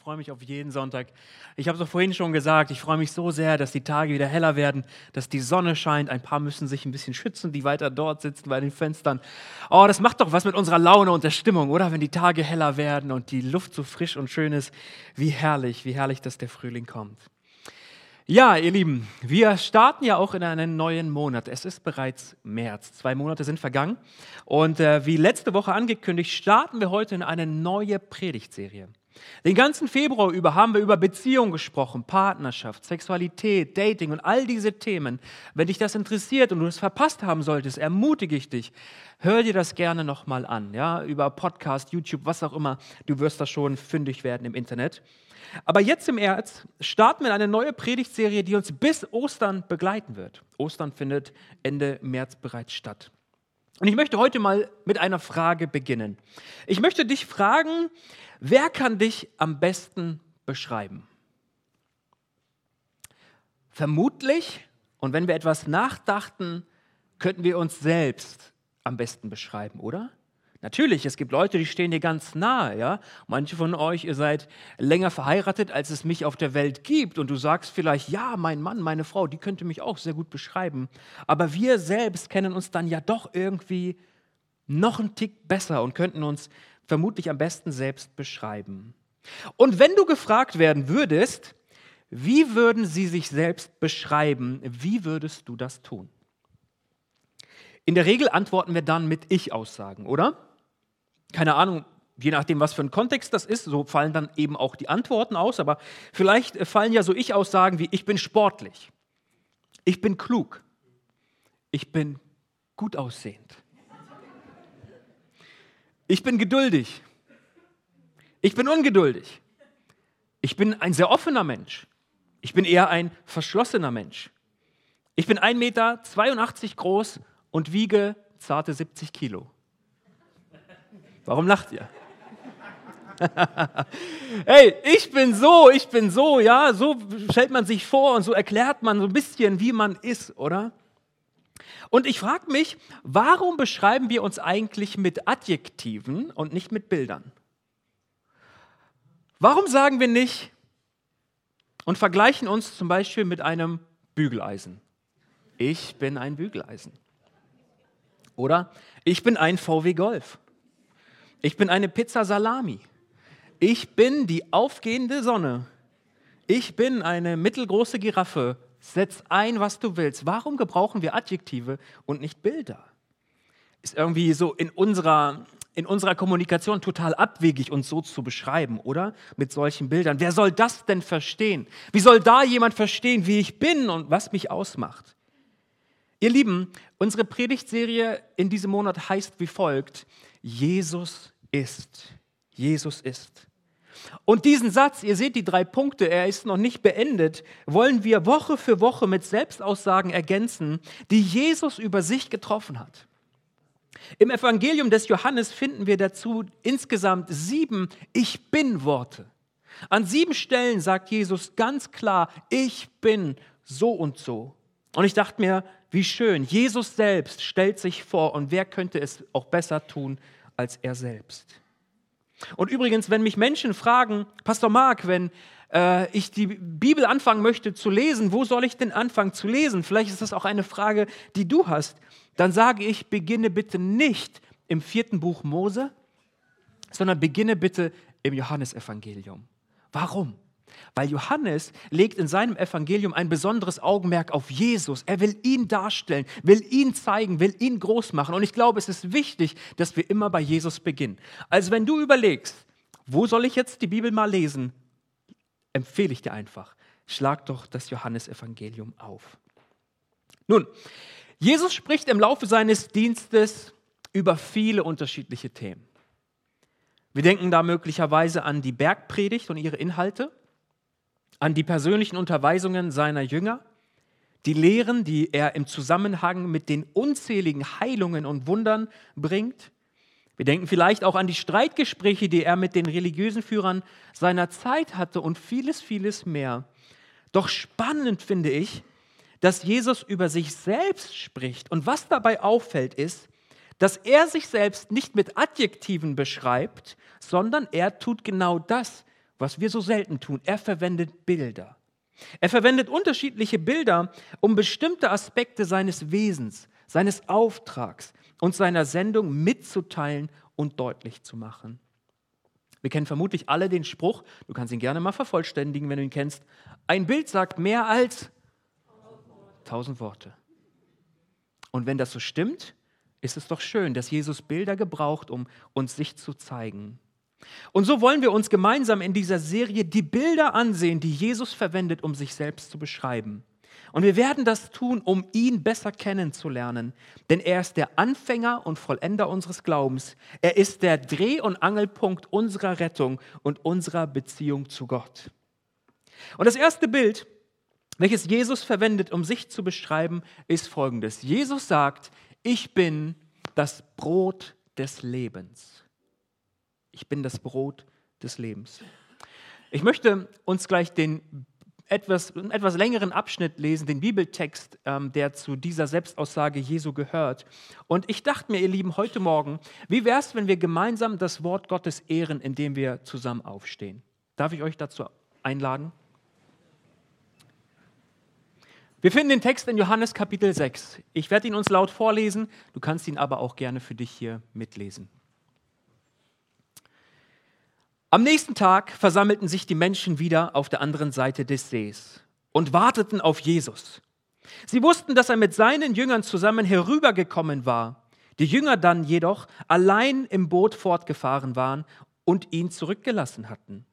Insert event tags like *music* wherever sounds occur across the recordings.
Ich freue mich auf jeden Sonntag. Ich habe es auch vorhin schon gesagt, ich freue mich so sehr, dass die Tage wieder heller werden, dass die Sonne scheint. Ein paar müssen sich ein bisschen schützen, die weiter dort sitzen bei den Fenstern. Oh, das macht doch was mit unserer Laune und der Stimmung, oder? Wenn die Tage heller werden und die Luft so frisch und schön ist. Wie herrlich, wie herrlich, dass der Frühling kommt. Ja, ihr Lieben, wir starten ja auch in einen neuen Monat. Es ist bereits März. Zwei Monate sind vergangen. Und äh, wie letzte Woche angekündigt, starten wir heute in eine neue Predigtserie. Den ganzen Februar über haben wir über Beziehung gesprochen, Partnerschaft, Sexualität, Dating und all diese Themen. Wenn dich das interessiert und du es verpasst haben solltest, ermutige ich dich, hör dir das gerne nochmal an, ja, über Podcast, YouTube, was auch immer. Du wirst da schon fündig werden im Internet. Aber jetzt im März starten wir in eine neue Predigtserie, die uns bis Ostern begleiten wird. Ostern findet Ende März bereits statt. Und ich möchte heute mal mit einer Frage beginnen. Ich möchte dich fragen, wer kann dich am besten beschreiben? Vermutlich, und wenn wir etwas nachdachten, könnten wir uns selbst am besten beschreiben, oder? Natürlich, es gibt Leute, die stehen dir ganz nahe, ja. Manche von euch, ihr seid länger verheiratet, als es mich auf der Welt gibt. Und du sagst vielleicht, ja, mein Mann, meine Frau, die könnte mich auch sehr gut beschreiben. Aber wir selbst kennen uns dann ja doch irgendwie noch einen Tick besser und könnten uns vermutlich am besten selbst beschreiben. Und wenn du gefragt werden würdest, wie würden sie sich selbst beschreiben, wie würdest du das tun? In der Regel antworten wir dann mit Ich-Aussagen, oder? keine Ahnung, je nachdem, was für ein Kontext das ist, so fallen dann eben auch die Antworten aus, aber vielleicht fallen ja so Ich-Aussagen wie ich bin sportlich, ich bin klug, ich bin gut aussehend, ich bin geduldig, ich bin ungeduldig, ich bin ein sehr offener Mensch, ich bin eher ein verschlossener Mensch, ich bin 1,82 Meter groß und wiege zarte 70 Kilo. Warum lacht ihr? *laughs* hey, ich bin so, ich bin so, ja, so stellt man sich vor und so erklärt man so ein bisschen, wie man ist, oder? Und ich frage mich, warum beschreiben wir uns eigentlich mit Adjektiven und nicht mit Bildern? Warum sagen wir nicht und vergleichen uns zum Beispiel mit einem Bügeleisen? Ich bin ein Bügeleisen. Oder ich bin ein VW Golf. Ich bin eine Pizza Salami. Ich bin die aufgehende Sonne. Ich bin eine mittelgroße Giraffe. Setz ein, was du willst. Warum gebrauchen wir Adjektive und nicht Bilder? Ist irgendwie so in unserer, in unserer Kommunikation total abwegig, uns so zu beschreiben, oder? Mit solchen Bildern. Wer soll das denn verstehen? Wie soll da jemand verstehen, wie ich bin und was mich ausmacht? Ihr Lieben, unsere Predigtserie in diesem Monat heißt wie folgt: Jesus ist. Jesus ist. Und diesen Satz, ihr seht die drei Punkte, er ist noch nicht beendet, wollen wir Woche für Woche mit Selbstaussagen ergänzen, die Jesus über sich getroffen hat. Im Evangelium des Johannes finden wir dazu insgesamt sieben Ich bin Worte. An sieben Stellen sagt Jesus ganz klar, ich bin so und so. Und ich dachte mir, wie schön, Jesus selbst stellt sich vor und wer könnte es auch besser tun als er selbst. Und übrigens, wenn mich Menschen fragen, Pastor Mark, wenn äh, ich die Bibel anfangen möchte zu lesen, wo soll ich denn anfangen zu lesen? Vielleicht ist das auch eine Frage, die du hast. Dann sage ich, beginne bitte nicht im vierten Buch Mose, sondern beginne bitte im Johannesevangelium. Warum? Weil Johannes legt in seinem Evangelium ein besonderes Augenmerk auf Jesus. Er will ihn darstellen, will ihn zeigen, will ihn groß machen. Und ich glaube, es ist wichtig, dass wir immer bei Jesus beginnen. Also wenn du überlegst, wo soll ich jetzt die Bibel mal lesen, empfehle ich dir einfach, schlag doch das Johannesevangelium auf. Nun, Jesus spricht im Laufe seines Dienstes über viele unterschiedliche Themen. Wir denken da möglicherweise an die Bergpredigt und ihre Inhalte an die persönlichen Unterweisungen seiner Jünger, die Lehren, die er im Zusammenhang mit den unzähligen Heilungen und Wundern bringt. Wir denken vielleicht auch an die Streitgespräche, die er mit den religiösen Führern seiner Zeit hatte und vieles, vieles mehr. Doch spannend finde ich, dass Jesus über sich selbst spricht. Und was dabei auffällt, ist, dass er sich selbst nicht mit Adjektiven beschreibt, sondern er tut genau das, was wir so selten tun. Er verwendet Bilder. Er verwendet unterschiedliche Bilder, um bestimmte Aspekte seines Wesens, seines Auftrags und seiner Sendung mitzuteilen und deutlich zu machen. Wir kennen vermutlich alle den Spruch, du kannst ihn gerne mal vervollständigen, wenn du ihn kennst. Ein Bild sagt mehr als tausend Worte. Und wenn das so stimmt, ist es doch schön, dass Jesus Bilder gebraucht, um uns sich zu zeigen. Und so wollen wir uns gemeinsam in dieser Serie die Bilder ansehen, die Jesus verwendet, um sich selbst zu beschreiben. Und wir werden das tun, um ihn besser kennenzulernen. Denn er ist der Anfänger und Vollender unseres Glaubens. Er ist der Dreh- und Angelpunkt unserer Rettung und unserer Beziehung zu Gott. Und das erste Bild, welches Jesus verwendet, um sich zu beschreiben, ist folgendes. Jesus sagt, ich bin das Brot des Lebens. Ich bin das Brot des Lebens. Ich möchte uns gleich den etwas, einen etwas längeren Abschnitt lesen, den Bibeltext, ähm, der zu dieser Selbstaussage Jesu gehört. Und ich dachte mir, ihr Lieben, heute Morgen, wie wäre es, wenn wir gemeinsam das Wort Gottes ehren, indem wir zusammen aufstehen? Darf ich euch dazu einladen? Wir finden den Text in Johannes Kapitel 6. Ich werde ihn uns laut vorlesen, du kannst ihn aber auch gerne für dich hier mitlesen. Am nächsten Tag versammelten sich die Menschen wieder auf der anderen Seite des Sees und warteten auf Jesus. Sie wussten, dass er mit seinen Jüngern zusammen herübergekommen war. Die Jünger dann jedoch allein im Boot fortgefahren waren und ihn zurückgelassen hatten.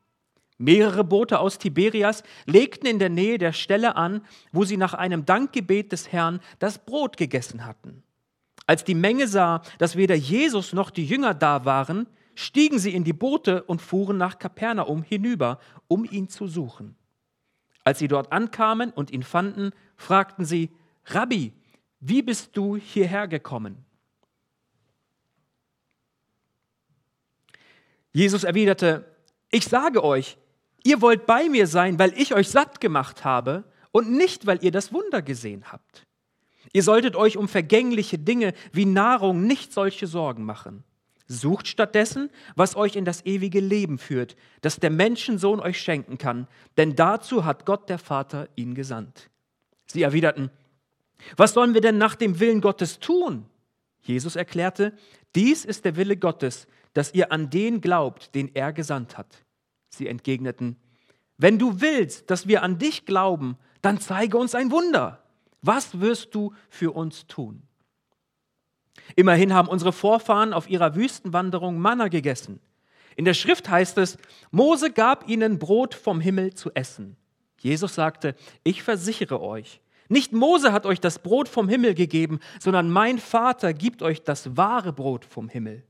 Mehrere Boote aus Tiberias legten in der Nähe der Stelle an, wo sie nach einem Dankgebet des Herrn das Brot gegessen hatten. Als die Menge sah, dass weder Jesus noch die Jünger da waren, stiegen sie in die Boote und fuhren nach Kapernaum hinüber, um ihn zu suchen. Als sie dort ankamen und ihn fanden, fragten sie, Rabbi, wie bist du hierher gekommen? Jesus erwiderte, ich sage euch, ihr wollt bei mir sein, weil ich euch satt gemacht habe und nicht, weil ihr das Wunder gesehen habt. Ihr solltet euch um vergängliche Dinge wie Nahrung nicht solche Sorgen machen. Sucht stattdessen, was euch in das ewige Leben führt, das der Menschensohn euch schenken kann, denn dazu hat Gott der Vater ihn gesandt. Sie erwiderten, was sollen wir denn nach dem Willen Gottes tun? Jesus erklärte, dies ist der Wille Gottes, dass ihr an den glaubt, den er gesandt hat. Sie entgegneten, wenn du willst, dass wir an dich glauben, dann zeige uns ein Wunder. Was wirst du für uns tun? Immerhin haben unsere Vorfahren auf ihrer Wüstenwanderung Manna gegessen. In der Schrift heißt es, Mose gab ihnen Brot vom Himmel zu essen. Jesus sagte, ich versichere euch, nicht Mose hat euch das Brot vom Himmel gegeben, sondern mein Vater gibt euch das wahre Brot vom Himmel.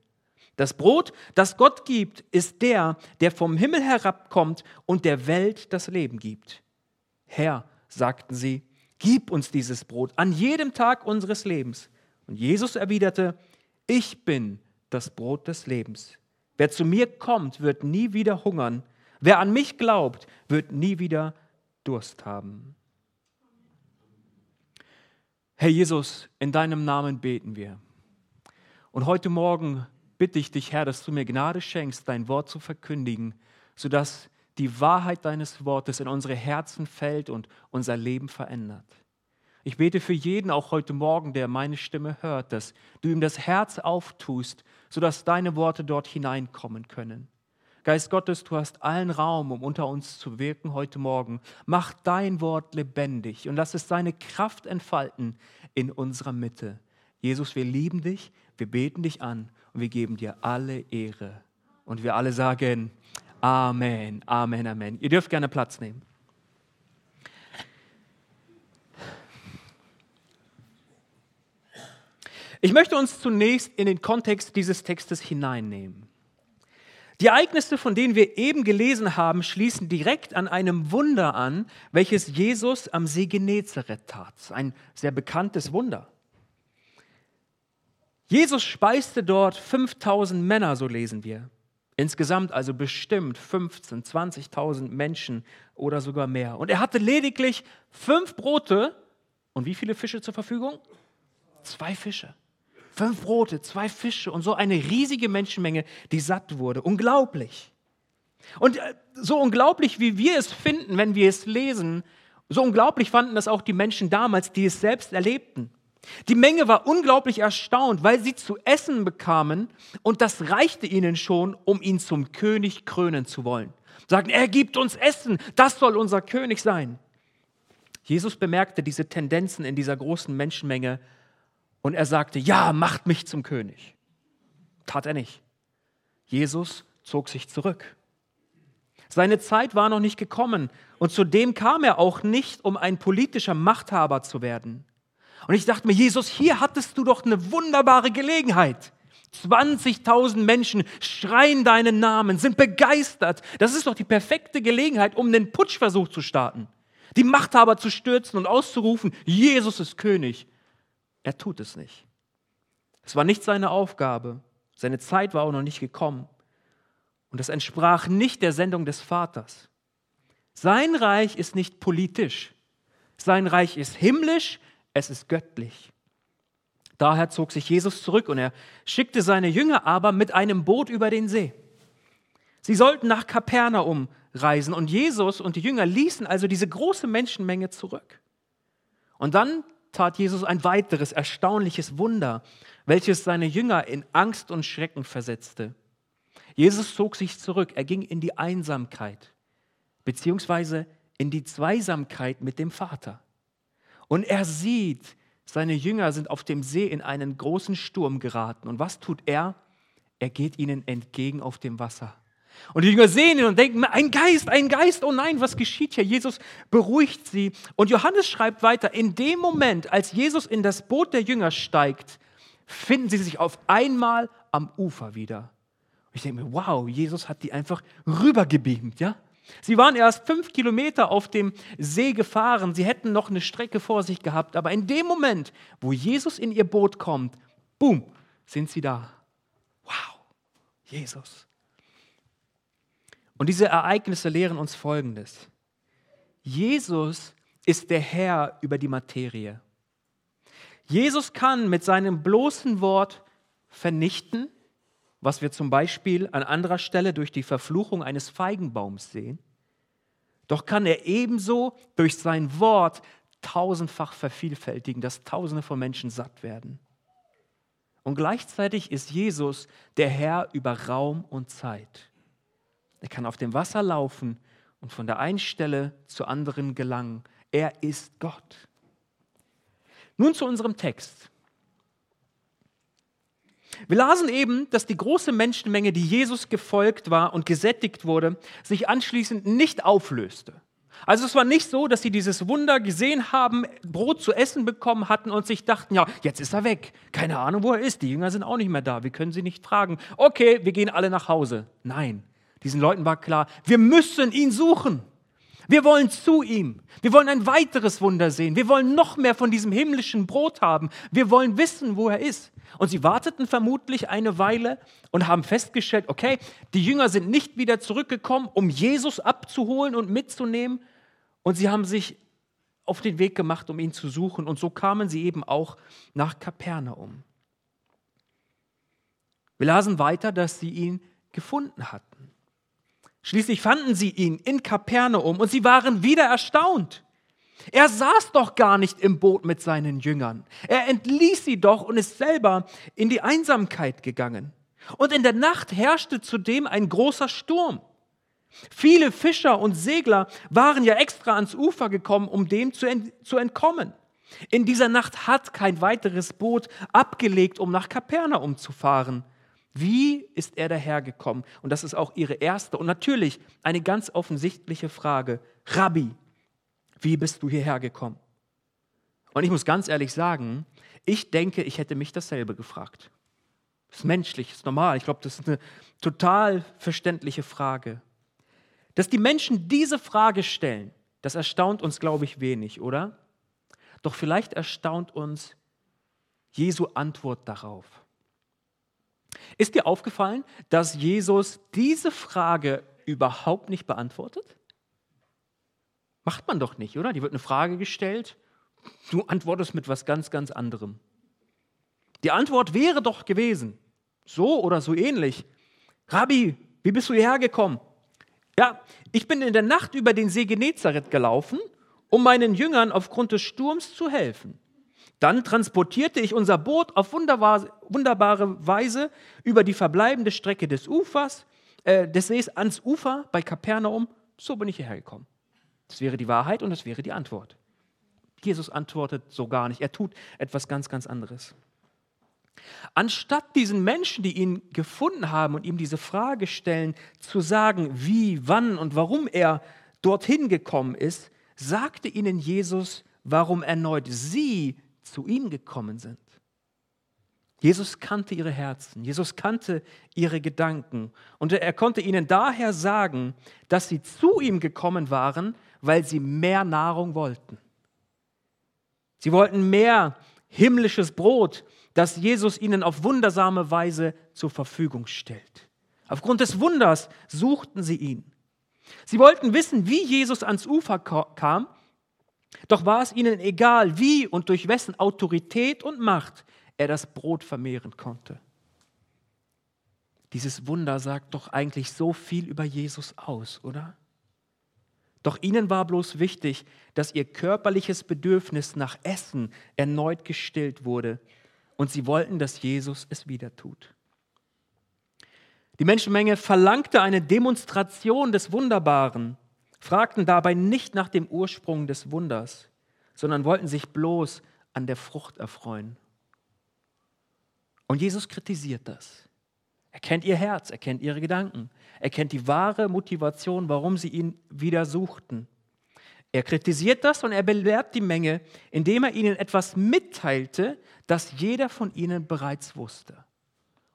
Das Brot, das Gott gibt, ist der, der vom Himmel herabkommt und der Welt das Leben gibt. Herr, sagten sie, gib uns dieses Brot an jedem Tag unseres Lebens. Und Jesus erwiderte, ich bin das Brot des Lebens. Wer zu mir kommt, wird nie wieder hungern. Wer an mich glaubt, wird nie wieder Durst haben. Herr Jesus, in deinem Namen beten wir. Und heute Morgen bitte ich dich, Herr, dass du mir Gnade schenkst, dein Wort zu verkündigen, sodass die Wahrheit deines Wortes in unsere Herzen fällt und unser Leben verändert. Ich bete für jeden auch heute Morgen, der meine Stimme hört, dass du ihm das Herz auftust, sodass deine Worte dort hineinkommen können. Geist Gottes, du hast allen Raum, um unter uns zu wirken heute Morgen. Mach dein Wort lebendig und lass es seine Kraft entfalten in unserer Mitte. Jesus, wir lieben dich, wir beten dich an und wir geben dir alle Ehre. Und wir alle sagen Amen, Amen, Amen. Ihr dürft gerne Platz nehmen. Ich möchte uns zunächst in den Kontext dieses Textes hineinnehmen. Die Ereignisse, von denen wir eben gelesen haben, schließen direkt an einem Wunder an, welches Jesus am See Genezareth tat. Ein sehr bekanntes Wunder. Jesus speiste dort 5000 Männer, so lesen wir. Insgesamt also bestimmt 15, 20.000 Menschen oder sogar mehr. Und er hatte lediglich fünf Brote und wie viele Fische zur Verfügung? Zwei Fische. Fünf Brote, zwei Fische und so eine riesige Menschenmenge, die satt wurde. Unglaublich. Und äh, so unglaublich, wie wir es finden, wenn wir es lesen, so unglaublich fanden das auch die Menschen damals, die es selbst erlebten. Die Menge war unglaublich erstaunt, weil sie zu essen bekamen und das reichte ihnen schon, um ihn zum König krönen zu wollen. Sagen, er gibt uns Essen, das soll unser König sein. Jesus bemerkte diese Tendenzen in dieser großen Menschenmenge und er sagte, ja, macht mich zum König. Tat er nicht. Jesus zog sich zurück. Seine Zeit war noch nicht gekommen und zudem kam er auch nicht, um ein politischer Machthaber zu werden. Und ich dachte mir, Jesus, hier hattest du doch eine wunderbare Gelegenheit. 20.000 Menschen schreien deinen Namen, sind begeistert. Das ist doch die perfekte Gelegenheit, um einen Putschversuch zu starten. Die Machthaber zu stürzen und auszurufen, Jesus ist König. Er tut es nicht. Es war nicht seine Aufgabe. Seine Zeit war auch noch nicht gekommen. Und es entsprach nicht der Sendung des Vaters. Sein Reich ist nicht politisch. Sein Reich ist himmlisch, es ist göttlich. Daher zog sich Jesus zurück und er schickte seine Jünger aber mit einem Boot über den See. Sie sollten nach Kapernaum reisen und Jesus und die Jünger ließen also diese große Menschenmenge zurück. Und dann tat Jesus ein weiteres erstaunliches Wunder, welches seine Jünger in Angst und Schrecken versetzte. Jesus zog sich zurück, er ging in die Einsamkeit, beziehungsweise in die Zweisamkeit mit dem Vater. Und er sieht, seine Jünger sind auf dem See in einen großen Sturm geraten. Und was tut er? Er geht ihnen entgegen auf dem Wasser. Und die Jünger sehen ihn und denken, ein Geist, ein Geist, oh nein, was geschieht hier? Jesus beruhigt sie. Und Johannes schreibt weiter, in dem Moment, als Jesus in das Boot der Jünger steigt, finden sie sich auf einmal am Ufer wieder. Ich denke mir, wow, Jesus hat die einfach rübergebeamt, ja? Sie waren erst fünf Kilometer auf dem See gefahren. Sie hätten noch eine Strecke vor sich gehabt. Aber in dem Moment, wo Jesus in ihr Boot kommt, boom, sind sie da. Wow, Jesus. Und diese Ereignisse lehren uns Folgendes. Jesus ist der Herr über die Materie. Jesus kann mit seinem bloßen Wort vernichten, was wir zum Beispiel an anderer Stelle durch die Verfluchung eines Feigenbaums sehen. Doch kann er ebenso durch sein Wort tausendfach vervielfältigen, dass Tausende von Menschen satt werden. Und gleichzeitig ist Jesus der Herr über Raum und Zeit. Er kann auf dem Wasser laufen und von der einen Stelle zur anderen gelangen. Er ist Gott. Nun zu unserem Text. Wir lasen eben, dass die große Menschenmenge, die Jesus gefolgt war und gesättigt wurde, sich anschließend nicht auflöste. Also es war nicht so, dass sie dieses Wunder gesehen haben, Brot zu essen bekommen hatten und sich dachten, ja, jetzt ist er weg. Keine Ahnung, wo er ist. Die Jünger sind auch nicht mehr da. Wir können sie nicht fragen. Okay, wir gehen alle nach Hause. Nein, diesen Leuten war klar, wir müssen ihn suchen. Wir wollen zu ihm. Wir wollen ein weiteres Wunder sehen. Wir wollen noch mehr von diesem himmlischen Brot haben. Wir wollen wissen, wo er ist. Und sie warteten vermutlich eine Weile und haben festgestellt, okay, die Jünger sind nicht wieder zurückgekommen, um Jesus abzuholen und mitzunehmen. Und sie haben sich auf den Weg gemacht, um ihn zu suchen. Und so kamen sie eben auch nach Kapernaum. Wir lasen weiter, dass sie ihn gefunden hatten. Schließlich fanden sie ihn in Kapernaum und sie waren wieder erstaunt. Er saß doch gar nicht im Boot mit seinen Jüngern. Er entließ sie doch und ist selber in die Einsamkeit gegangen. Und in der Nacht herrschte zudem ein großer Sturm. Viele Fischer und Segler waren ja extra ans Ufer gekommen, um dem zu, ent zu entkommen. In dieser Nacht hat kein weiteres Boot abgelegt, um nach Kapernaum zu fahren. Wie ist er dahergekommen? Und das ist auch ihre erste und natürlich eine ganz offensichtliche Frage. Rabbi, wie bist du hierher gekommen? Und ich muss ganz ehrlich sagen, ich denke, ich hätte mich dasselbe gefragt. Das ist menschlich, ist normal. Ich glaube, das ist eine total verständliche Frage. Dass die Menschen diese Frage stellen, das erstaunt uns, glaube ich, wenig, oder? Doch vielleicht erstaunt uns Jesu Antwort darauf. Ist dir aufgefallen, dass Jesus diese Frage überhaupt nicht beantwortet? Macht man doch nicht, oder? Die wird eine Frage gestellt, du antwortest mit was ganz, ganz anderem. Die Antwort wäre doch gewesen, so oder so ähnlich. Rabbi, wie bist du hierher gekommen? Ja, ich bin in der Nacht über den See Genezareth gelaufen, um meinen Jüngern aufgrund des Sturms zu helfen. Dann transportierte ich unser Boot auf wunderbare Weise über die verbleibende Strecke des Ufers, äh, des Sees ans Ufer bei Kapernaum. So bin ich hierher gekommen. Das wäre die Wahrheit und das wäre die Antwort. Jesus antwortet so gar nicht. Er tut etwas ganz, ganz anderes. Anstatt diesen Menschen, die ihn gefunden haben und ihm diese Frage stellen, zu sagen, wie, wann und warum er dorthin gekommen ist, sagte ihnen Jesus, warum erneut sie zu ihm gekommen sind. Jesus kannte ihre Herzen, Jesus kannte ihre Gedanken und er konnte ihnen daher sagen, dass sie zu ihm gekommen waren, weil sie mehr Nahrung wollten. Sie wollten mehr himmlisches Brot, das Jesus ihnen auf wundersame Weise zur Verfügung stellt. Aufgrund des Wunders suchten sie ihn. Sie wollten wissen, wie Jesus ans Ufer kam doch war es ihnen egal, wie und durch wessen Autorität und Macht er das Brot vermehren konnte. Dieses Wunder sagt doch eigentlich so viel über Jesus aus, oder? Doch ihnen war bloß wichtig, dass ihr körperliches Bedürfnis nach Essen erneut gestillt wurde und sie wollten, dass Jesus es wieder tut. Die Menschenmenge verlangte eine Demonstration des Wunderbaren fragten dabei nicht nach dem Ursprung des Wunders, sondern wollten sich bloß an der Frucht erfreuen. Und Jesus kritisiert das. Er kennt ihr Herz, er kennt ihre Gedanken, er kennt die wahre Motivation, warum sie ihn wieder suchten. Er kritisiert das und er belehrt die Menge, indem er ihnen etwas mitteilte, das jeder von ihnen bereits wusste.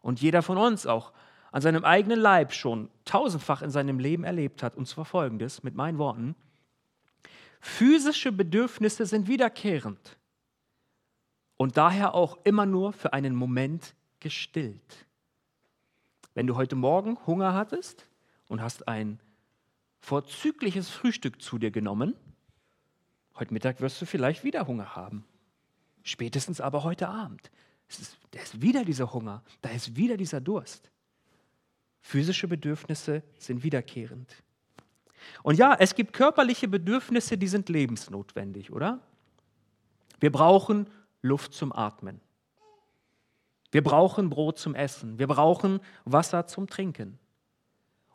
Und jeder von uns auch an seinem eigenen Leib schon tausendfach in seinem Leben erlebt hat. Und zwar folgendes, mit meinen Worten. Physische Bedürfnisse sind wiederkehrend und daher auch immer nur für einen Moment gestillt. Wenn du heute Morgen Hunger hattest und hast ein vorzügliches Frühstück zu dir genommen, heute Mittag wirst du vielleicht wieder Hunger haben. Spätestens aber heute Abend. Es ist, da ist wieder dieser Hunger, da ist wieder dieser Durst. Physische Bedürfnisse sind wiederkehrend. Und ja, es gibt körperliche Bedürfnisse, die sind lebensnotwendig, oder? Wir brauchen Luft zum Atmen. Wir brauchen Brot zum Essen. Wir brauchen Wasser zum Trinken.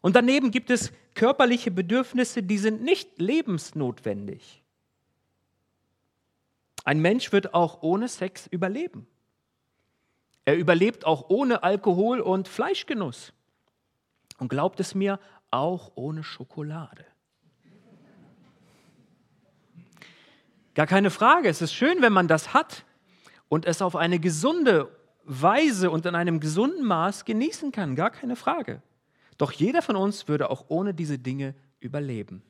Und daneben gibt es körperliche Bedürfnisse, die sind nicht lebensnotwendig. Ein Mensch wird auch ohne Sex überleben. Er überlebt auch ohne Alkohol und Fleischgenuss. Und glaubt es mir, auch ohne Schokolade. Gar keine Frage, es ist schön, wenn man das hat und es auf eine gesunde Weise und in einem gesunden Maß genießen kann, gar keine Frage. Doch jeder von uns würde auch ohne diese Dinge überleben.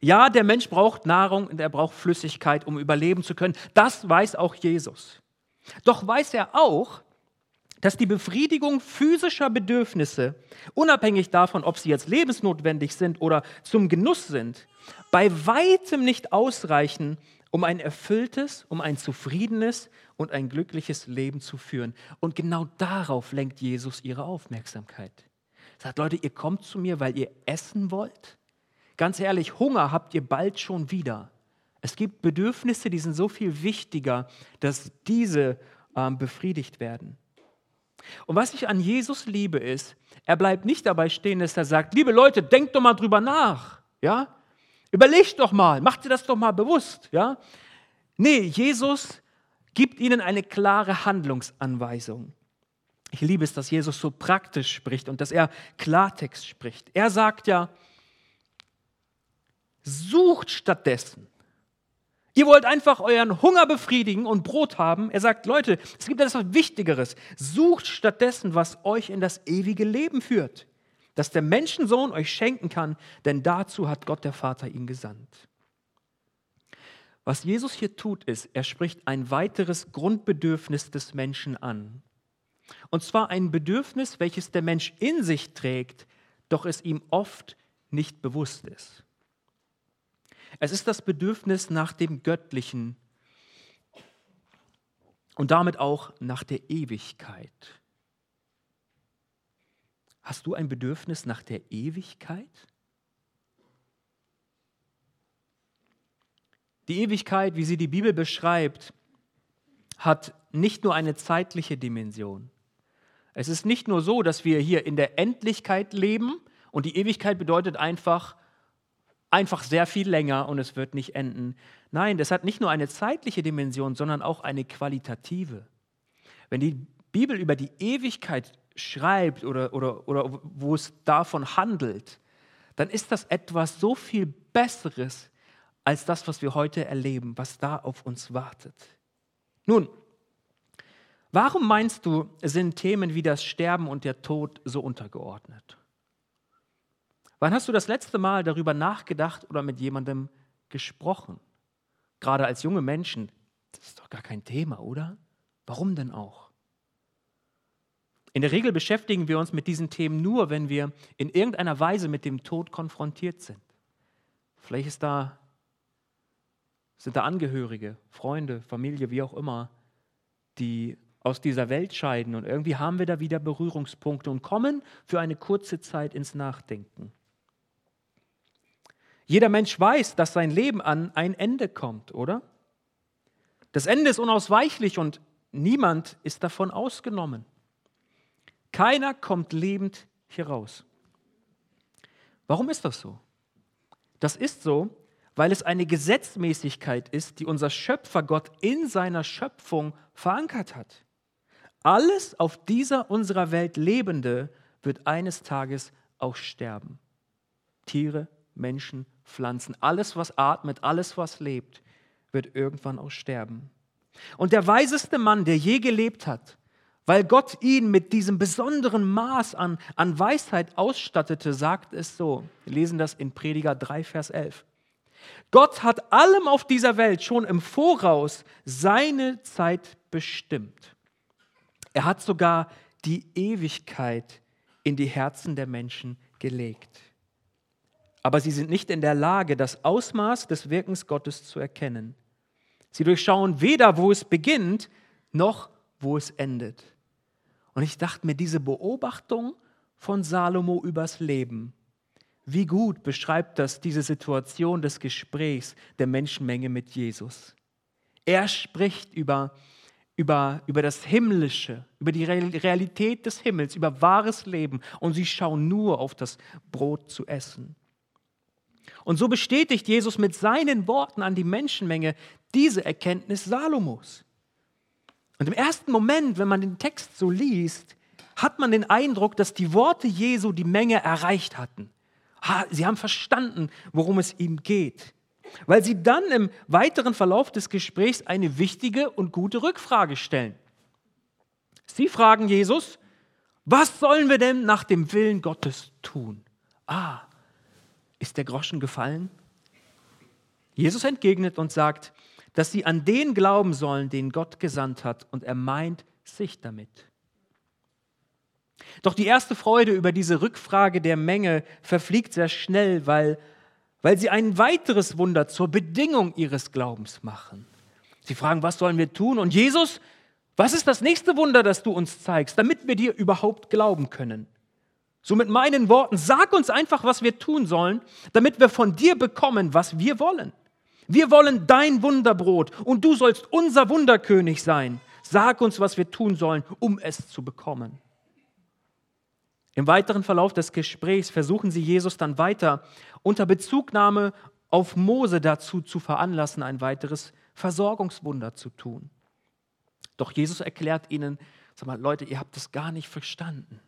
Ja, der Mensch braucht Nahrung und er braucht Flüssigkeit, um überleben zu können. Das weiß auch Jesus. Doch weiß er auch, dass die Befriedigung physischer Bedürfnisse, unabhängig davon, ob sie jetzt lebensnotwendig sind oder zum Genuss sind, bei weitem nicht ausreichen, um ein erfülltes, um ein zufriedenes und ein glückliches Leben zu führen. Und genau darauf lenkt Jesus ihre Aufmerksamkeit. Er sagt, Leute, ihr kommt zu mir, weil ihr essen wollt. Ganz ehrlich, Hunger habt ihr bald schon wieder. Es gibt Bedürfnisse, die sind so viel wichtiger, dass diese ähm, befriedigt werden. Und was ich an Jesus liebe, ist, er bleibt nicht dabei stehen, dass er sagt, liebe Leute, denkt doch mal drüber nach. Ja? Überlegt doch mal, macht ihr das doch mal bewusst. Ja? Nee, Jesus gibt ihnen eine klare Handlungsanweisung. Ich liebe es, dass Jesus so praktisch spricht und dass er Klartext spricht. Er sagt ja, sucht stattdessen Ihr wollt einfach euren Hunger befriedigen und Brot haben. Er sagt, Leute, es gibt etwas Wichtigeres. Sucht stattdessen, was euch in das ewige Leben führt, das der Menschensohn euch schenken kann, denn dazu hat Gott der Vater ihn gesandt. Was Jesus hier tut, ist, er spricht ein weiteres Grundbedürfnis des Menschen an. Und zwar ein Bedürfnis, welches der Mensch in sich trägt, doch es ihm oft nicht bewusst ist. Es ist das Bedürfnis nach dem Göttlichen und damit auch nach der Ewigkeit. Hast du ein Bedürfnis nach der Ewigkeit? Die Ewigkeit, wie sie die Bibel beschreibt, hat nicht nur eine zeitliche Dimension. Es ist nicht nur so, dass wir hier in der Endlichkeit leben und die Ewigkeit bedeutet einfach, einfach sehr viel länger und es wird nicht enden. Nein, das hat nicht nur eine zeitliche Dimension, sondern auch eine qualitative. Wenn die Bibel über die Ewigkeit schreibt oder, oder, oder wo es davon handelt, dann ist das etwas so viel Besseres als das, was wir heute erleben, was da auf uns wartet. Nun, warum meinst du, sind Themen wie das Sterben und der Tod so untergeordnet? Wann hast du das letzte Mal darüber nachgedacht oder mit jemandem gesprochen? Gerade als junge Menschen, das ist doch gar kein Thema, oder? Warum denn auch? In der Regel beschäftigen wir uns mit diesen Themen nur, wenn wir in irgendeiner Weise mit dem Tod konfrontiert sind. Vielleicht da, sind da Angehörige, Freunde, Familie, wie auch immer, die aus dieser Welt scheiden und irgendwie haben wir da wieder Berührungspunkte und kommen für eine kurze Zeit ins Nachdenken. Jeder Mensch weiß, dass sein Leben an ein Ende kommt, oder? Das Ende ist unausweichlich und niemand ist davon ausgenommen. Keiner kommt lebend hier raus. Warum ist das so? Das ist so, weil es eine Gesetzmäßigkeit ist, die unser Schöpfer Gott in seiner Schöpfung verankert hat. Alles auf dieser unserer Welt Lebende wird eines Tages auch sterben. Tiere, Menschen, Pflanzen, alles, was atmet, alles, was lebt, wird irgendwann auch sterben. Und der weiseste Mann, der je gelebt hat, weil Gott ihn mit diesem besonderen Maß an, an Weisheit ausstattete, sagt es so. Wir lesen das in Prediger 3, Vers 11. Gott hat allem auf dieser Welt schon im Voraus seine Zeit bestimmt. Er hat sogar die Ewigkeit in die Herzen der Menschen gelegt. Aber sie sind nicht in der Lage, das Ausmaß des Wirkens Gottes zu erkennen. Sie durchschauen weder, wo es beginnt, noch wo es endet. Und ich dachte mir, diese Beobachtung von Salomo übers Leben, wie gut beschreibt das diese Situation des Gesprächs der Menschenmenge mit Jesus. Er spricht über, über, über das Himmlische, über die Realität des Himmels, über wahres Leben und sie schauen nur auf das Brot zu essen. Und so bestätigt Jesus mit seinen Worten an die Menschenmenge diese Erkenntnis Salomos. Und im ersten Moment, wenn man den Text so liest, hat man den Eindruck, dass die Worte Jesu die Menge erreicht hatten. Sie haben verstanden, worum es ihm geht, weil sie dann im weiteren Verlauf des Gesprächs eine wichtige und gute Rückfrage stellen. Sie fragen Jesus, was sollen wir denn nach dem Willen Gottes tun? Ah, ist der Groschen gefallen? Jesus entgegnet und sagt, dass sie an den glauben sollen, den Gott gesandt hat, und er meint sich damit. Doch die erste Freude über diese Rückfrage der Menge verfliegt sehr schnell, weil, weil sie ein weiteres Wunder zur Bedingung ihres Glaubens machen. Sie fragen, was sollen wir tun? Und Jesus, was ist das nächste Wunder, das du uns zeigst, damit wir dir überhaupt glauben können? So mit meinen Worten, sag uns einfach, was wir tun sollen, damit wir von dir bekommen, was wir wollen. Wir wollen dein Wunderbrot und du sollst unser Wunderkönig sein. Sag uns, was wir tun sollen, um es zu bekommen. Im weiteren Verlauf des Gesprächs versuchen sie Jesus dann weiter unter Bezugnahme auf Mose dazu zu veranlassen, ein weiteres Versorgungswunder zu tun. Doch Jesus erklärt ihnen, sag mal, Leute, ihr habt das gar nicht verstanden.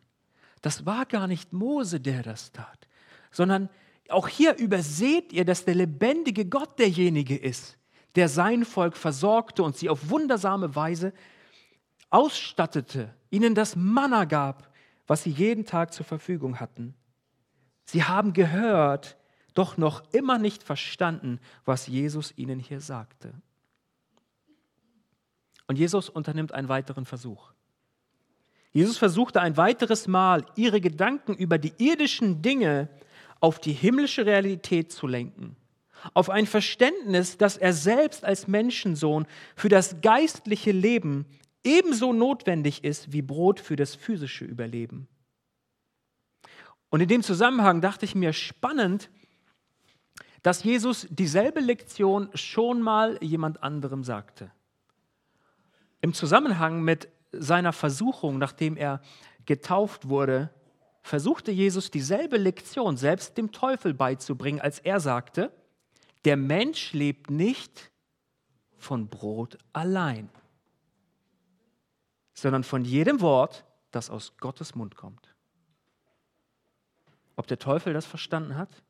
Das war gar nicht Mose, der das tat, sondern auch hier überseht ihr, dass der lebendige Gott derjenige ist, der sein Volk versorgte und sie auf wundersame Weise ausstattete, ihnen das Manna gab, was sie jeden Tag zur Verfügung hatten. Sie haben gehört, doch noch immer nicht verstanden, was Jesus ihnen hier sagte. Und Jesus unternimmt einen weiteren Versuch. Jesus versuchte ein weiteres Mal, ihre Gedanken über die irdischen Dinge auf die himmlische Realität zu lenken, auf ein Verständnis, dass er selbst als Menschensohn für das geistliche Leben ebenso notwendig ist wie Brot für das physische Überleben. Und in dem Zusammenhang dachte ich mir spannend, dass Jesus dieselbe Lektion schon mal jemand anderem sagte. Im Zusammenhang mit seiner Versuchung, nachdem er getauft wurde, versuchte Jesus dieselbe Lektion selbst dem Teufel beizubringen, als er sagte, der Mensch lebt nicht von Brot allein, sondern von jedem Wort, das aus Gottes Mund kommt. Ob der Teufel das verstanden hat?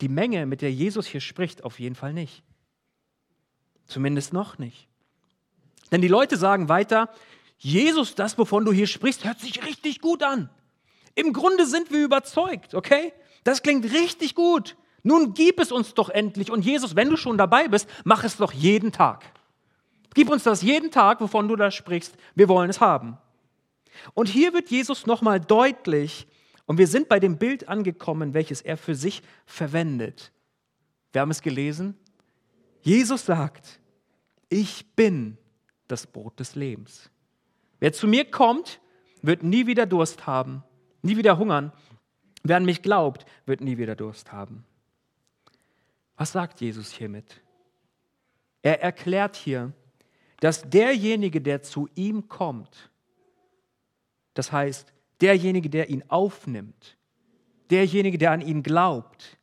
Die Menge, mit der Jesus hier spricht, auf jeden Fall nicht. Zumindest noch nicht. Denn die Leute sagen weiter, Jesus, das, wovon du hier sprichst, hört sich richtig gut an. Im Grunde sind wir überzeugt, okay? Das klingt richtig gut. Nun gib es uns doch endlich. Und Jesus, wenn du schon dabei bist, mach es doch jeden Tag. Gib uns das jeden Tag, wovon du da sprichst. Wir wollen es haben. Und hier wird Jesus nochmal deutlich, und wir sind bei dem Bild angekommen, welches er für sich verwendet. Wir haben es gelesen. Jesus sagt, ich bin das Brot des Lebens. Wer zu mir kommt, wird nie wieder Durst haben, nie wieder hungern. Wer an mich glaubt, wird nie wieder Durst haben. Was sagt Jesus hiermit? Er erklärt hier, dass derjenige, der zu ihm kommt, das heißt, derjenige, der ihn aufnimmt, derjenige, der an ihn glaubt,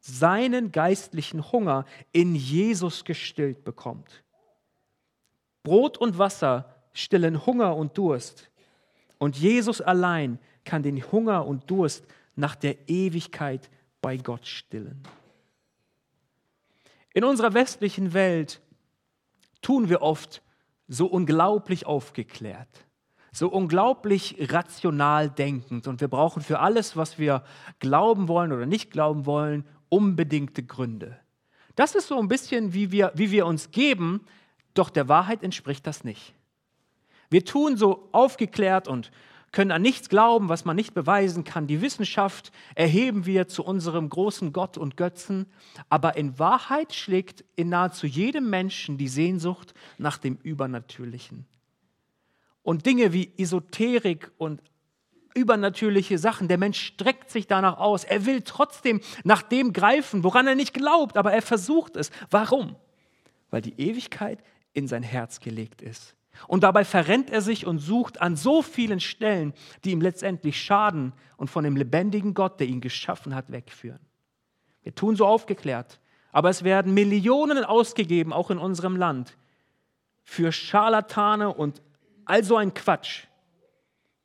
seinen geistlichen Hunger in Jesus gestillt bekommt. Brot und Wasser stillen Hunger und Durst. Und Jesus allein kann den Hunger und Durst nach der Ewigkeit bei Gott stillen. In unserer westlichen Welt tun wir oft so unglaublich aufgeklärt, so unglaublich rational denkend und wir brauchen für alles, was wir glauben wollen oder nicht glauben wollen, unbedingte Gründe. Das ist so ein bisschen, wie wir, wie wir uns geben, doch der Wahrheit entspricht das nicht. Wir tun so aufgeklärt und können an nichts glauben, was man nicht beweisen kann. Die Wissenschaft erheben wir zu unserem großen Gott und Götzen. Aber in Wahrheit schlägt in nahezu jedem Menschen die Sehnsucht nach dem Übernatürlichen. Und Dinge wie Esoterik und übernatürliche Sachen. Der Mensch streckt sich danach aus. Er will trotzdem nach dem greifen, woran er nicht glaubt, aber er versucht es. Warum? Weil die Ewigkeit in sein Herz gelegt ist. Und dabei verrennt er sich und sucht an so vielen Stellen, die ihm letztendlich schaden und von dem lebendigen Gott, der ihn geschaffen hat, wegführen. Wir tun so aufgeklärt, aber es werden Millionen ausgegeben, auch in unserem Land, für Scharlatane und all so ein Quatsch.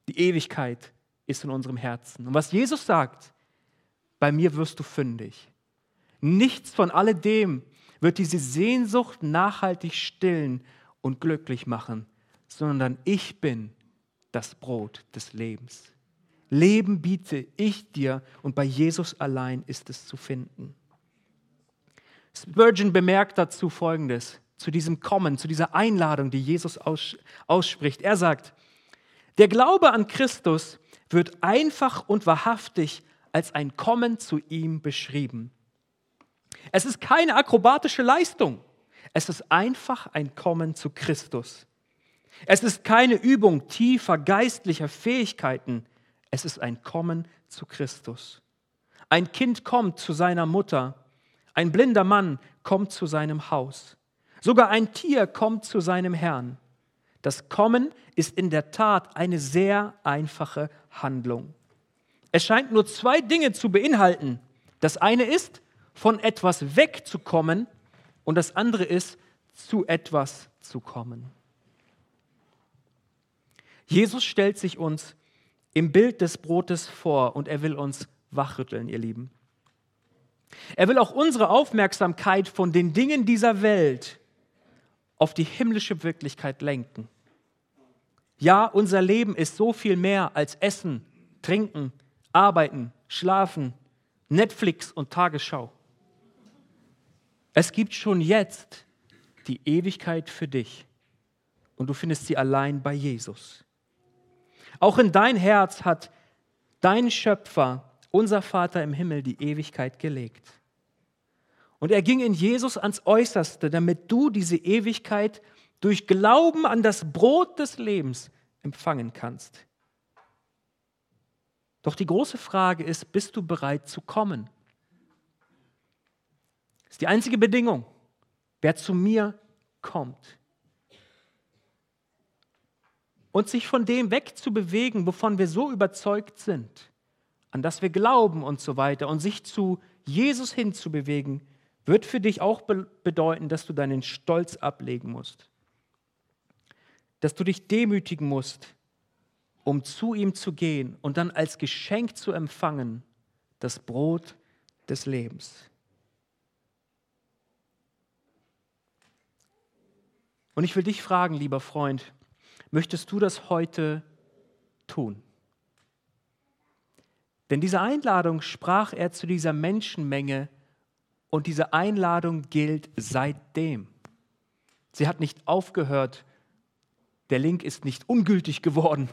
Die Ewigkeit ist in unserem Herzen. Und was Jesus sagt, bei mir wirst du fündig. Nichts von alledem wird diese Sehnsucht nachhaltig stillen und glücklich machen, sondern ich bin das Brot des Lebens. Leben biete ich dir und bei Jesus allein ist es zu finden. Spurgeon bemerkt dazu Folgendes, zu diesem Kommen, zu dieser Einladung, die Jesus ausspricht. Er sagt, der Glaube an Christus wird einfach und wahrhaftig als ein Kommen zu ihm beschrieben. Es ist keine akrobatische Leistung. Es ist einfach ein Kommen zu Christus. Es ist keine Übung tiefer geistlicher Fähigkeiten. Es ist ein Kommen zu Christus. Ein Kind kommt zu seiner Mutter. Ein blinder Mann kommt zu seinem Haus. Sogar ein Tier kommt zu seinem Herrn. Das Kommen ist in der Tat eine sehr einfache Handlung. Es scheint nur zwei Dinge zu beinhalten. Das eine ist, von etwas wegzukommen und das andere ist, zu etwas zu kommen. Jesus stellt sich uns im Bild des Brotes vor und er will uns wachrütteln, ihr Lieben. Er will auch unsere Aufmerksamkeit von den Dingen dieser Welt auf die himmlische Wirklichkeit lenken. Ja, unser Leben ist so viel mehr als Essen, Trinken, Arbeiten, Schlafen, Netflix und Tagesschau. Es gibt schon jetzt die Ewigkeit für dich und du findest sie allein bei Jesus. Auch in dein Herz hat dein Schöpfer, unser Vater im Himmel, die Ewigkeit gelegt. Und er ging in Jesus ans Äußerste, damit du diese Ewigkeit durch Glauben an das Brot des Lebens empfangen kannst. Doch die große Frage ist, bist du bereit zu kommen? Das ist die einzige Bedingung. Wer zu mir kommt. Und sich von dem wegzubewegen, wovon wir so überzeugt sind, an das wir glauben und so weiter, und sich zu Jesus hinzubewegen, wird für dich auch bedeuten, dass du deinen Stolz ablegen musst. Dass du dich demütigen musst, um zu ihm zu gehen und dann als Geschenk zu empfangen das Brot des Lebens. Und ich will dich fragen, lieber Freund, möchtest du das heute tun? Denn diese Einladung sprach er zu dieser Menschenmenge und diese Einladung gilt seitdem. Sie hat nicht aufgehört, der Link ist nicht ungültig geworden,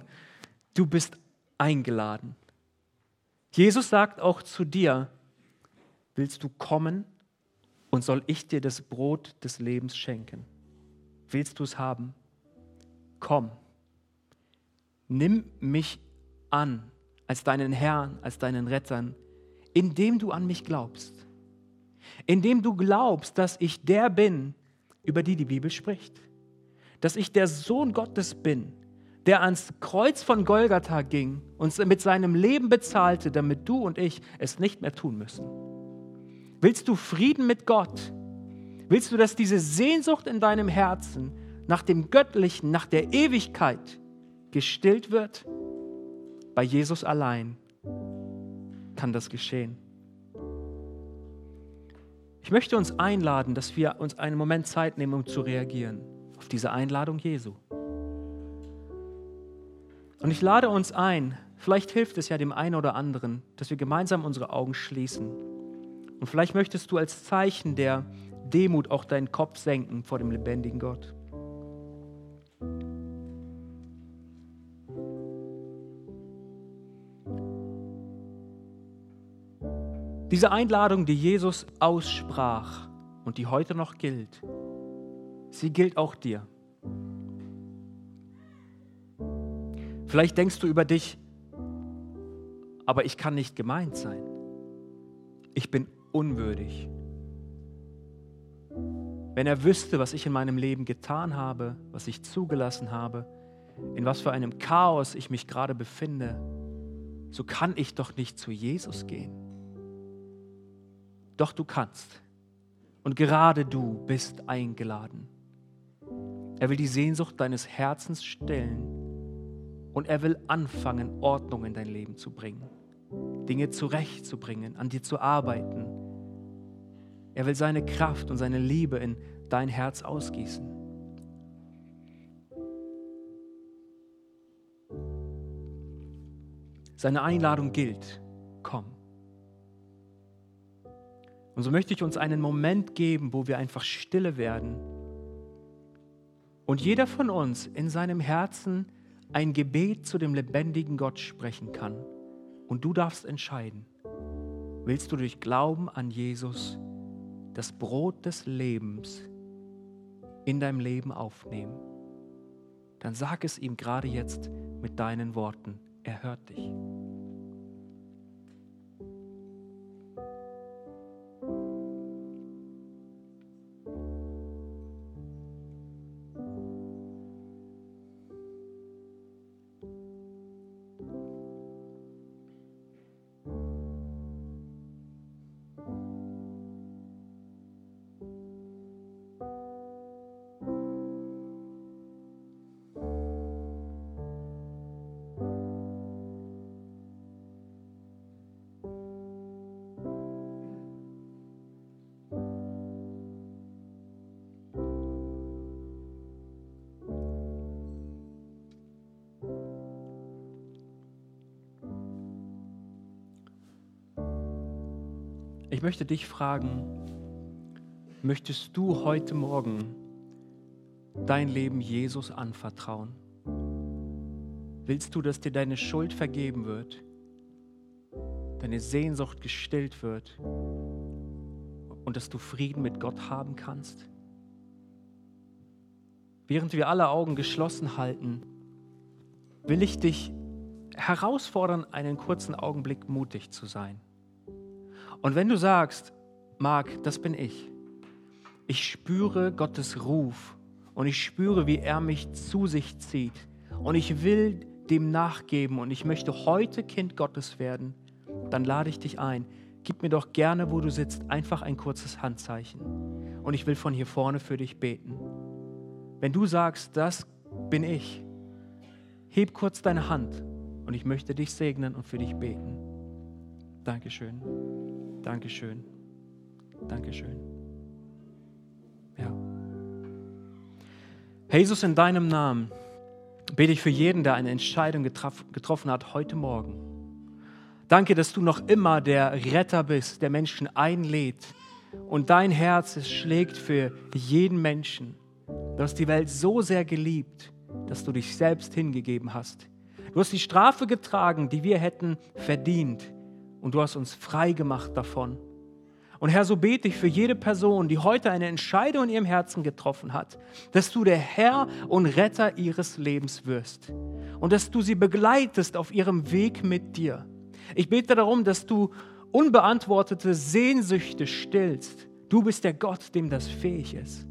du bist eingeladen. Jesus sagt auch zu dir, willst du kommen und soll ich dir das Brot des Lebens schenken? Willst du es haben? Komm, nimm mich an als deinen Herrn, als deinen Rettern, indem du an mich glaubst. Indem du glaubst, dass ich der bin, über die die Bibel spricht. Dass ich der Sohn Gottes bin, der ans Kreuz von Golgatha ging und mit seinem Leben bezahlte, damit du und ich es nicht mehr tun müssen. Willst du Frieden mit Gott? Willst du, dass diese Sehnsucht in deinem Herzen nach dem Göttlichen, nach der Ewigkeit gestillt wird? Bei Jesus allein kann das geschehen. Ich möchte uns einladen, dass wir uns einen Moment Zeit nehmen, um zu reagieren auf diese Einladung Jesu. Und ich lade uns ein, vielleicht hilft es ja dem einen oder anderen, dass wir gemeinsam unsere Augen schließen. Und vielleicht möchtest du als Zeichen der Demut auch deinen Kopf senken vor dem lebendigen Gott. Diese Einladung, die Jesus aussprach und die heute noch gilt, sie gilt auch dir. Vielleicht denkst du über dich, aber ich kann nicht gemeint sein. Ich bin unwürdig. Wenn er wüsste, was ich in meinem Leben getan habe, was ich zugelassen habe, in was für einem Chaos ich mich gerade befinde, so kann ich doch nicht zu Jesus gehen. Doch du kannst. Und gerade du bist eingeladen. Er will die Sehnsucht deines Herzens stillen und er will anfangen, Ordnung in dein Leben zu bringen, Dinge zurechtzubringen, an dir zu arbeiten er will seine Kraft und seine Liebe in dein Herz ausgießen. Seine Einladung gilt, komm. Und so möchte ich uns einen Moment geben, wo wir einfach stille werden und jeder von uns in seinem Herzen ein Gebet zu dem lebendigen Gott sprechen kann. Und du darfst entscheiden, willst du durch Glauben an Jesus das Brot des Lebens in deinem Leben aufnehmen, dann sag es ihm gerade jetzt mit deinen Worten. Er hört dich. Ich möchte dich fragen, möchtest du heute Morgen dein Leben Jesus anvertrauen? Willst du, dass dir deine Schuld vergeben wird, deine Sehnsucht gestillt wird und dass du Frieden mit Gott haben kannst? Während wir alle Augen geschlossen halten, will ich dich herausfordern, einen kurzen Augenblick mutig zu sein. Und wenn du sagst, Marc, das bin ich, ich spüre Gottes Ruf und ich spüre, wie er mich zu sich zieht. Und ich will dem nachgeben und ich möchte heute Kind Gottes werden, dann lade ich dich ein. Gib mir doch gerne, wo du sitzt, einfach ein kurzes Handzeichen. Und ich will von hier vorne für dich beten. Wenn du sagst, das bin ich, heb kurz deine Hand und ich möchte dich segnen und für dich beten. Dankeschön. Dankeschön. Dankeschön. Ja. Jesus, in deinem Namen bete ich für jeden, der eine Entscheidung getroffen hat heute Morgen. Danke, dass du noch immer der Retter bist, der Menschen einlädt und dein Herz schlägt für jeden Menschen. Du hast die Welt so sehr geliebt, dass du dich selbst hingegeben hast. Du hast die Strafe getragen, die wir hätten verdient und du hast uns frei gemacht davon. Und Herr, so bete ich für jede Person, die heute eine Entscheidung in ihrem Herzen getroffen hat, dass du der Herr und Retter ihres Lebens wirst und dass du sie begleitest auf ihrem Weg mit dir. Ich bete darum, dass du unbeantwortete Sehnsüchte stillst. Du bist der Gott, dem das fähig ist.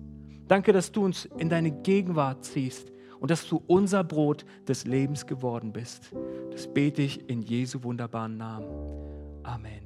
Danke, dass du uns in deine Gegenwart ziehst und dass du unser Brot des Lebens geworden bist. Das bete ich in Jesu wunderbaren Namen. Amen.